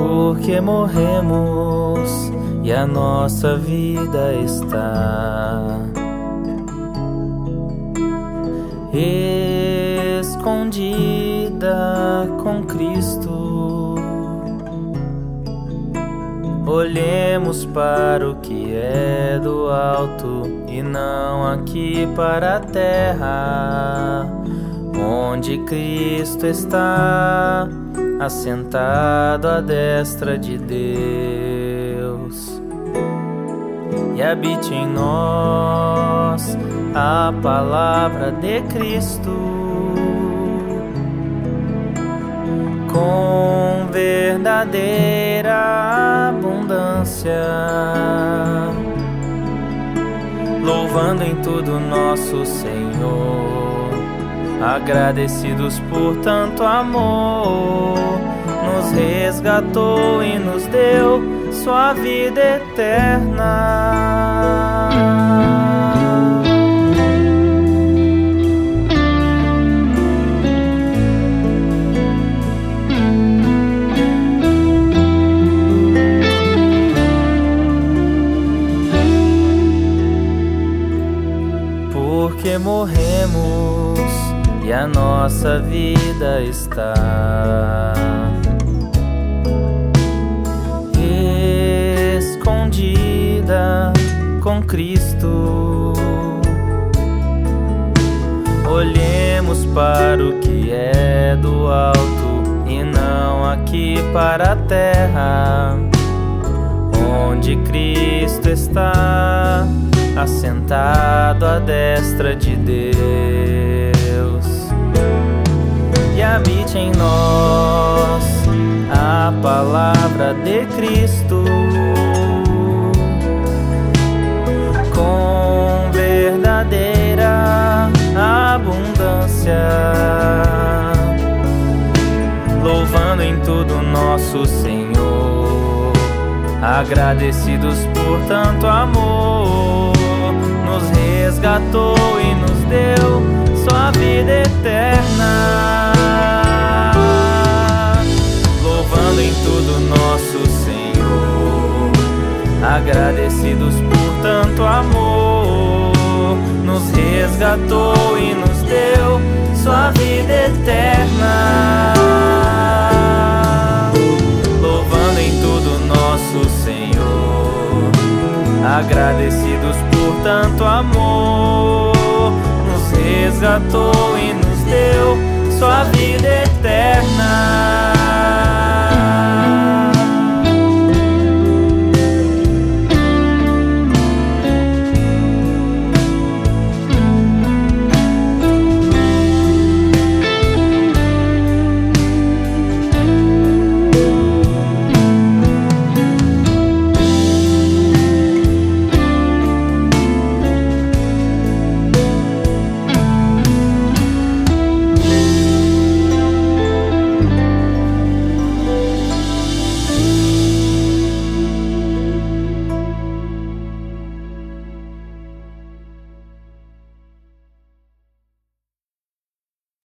porque morremos e a nossa vida está escondida com Cristo. Olhemos para o que é do alto e não aqui para a terra, onde Cristo está assentado à destra de Deus. E habite em nós a palavra de Cristo. Com verdadeira abundância, louvando em tudo nosso Senhor, agradecidos por tanto amor, nos resgatou e nos deu sua vida eterna. porque morremos e a nossa vida está escondida com Cristo. Olhemos para o que é do alto e não aqui para a terra, onde Cristo está assentado à destra de Deus, em nós a palavra de Cristo. Com verdadeira abundância, louvando em tudo nosso Senhor, agradecidos por tanto amor nos resgatou e nos deu sua vida eterna. Em tudo nosso Senhor, agradecidos por tanto amor, nos resgatou e nos deu sua vida eterna. Louvando em tudo nosso Senhor, agradecidos por tanto amor, nos resgatou e nos deu sua vida eterna.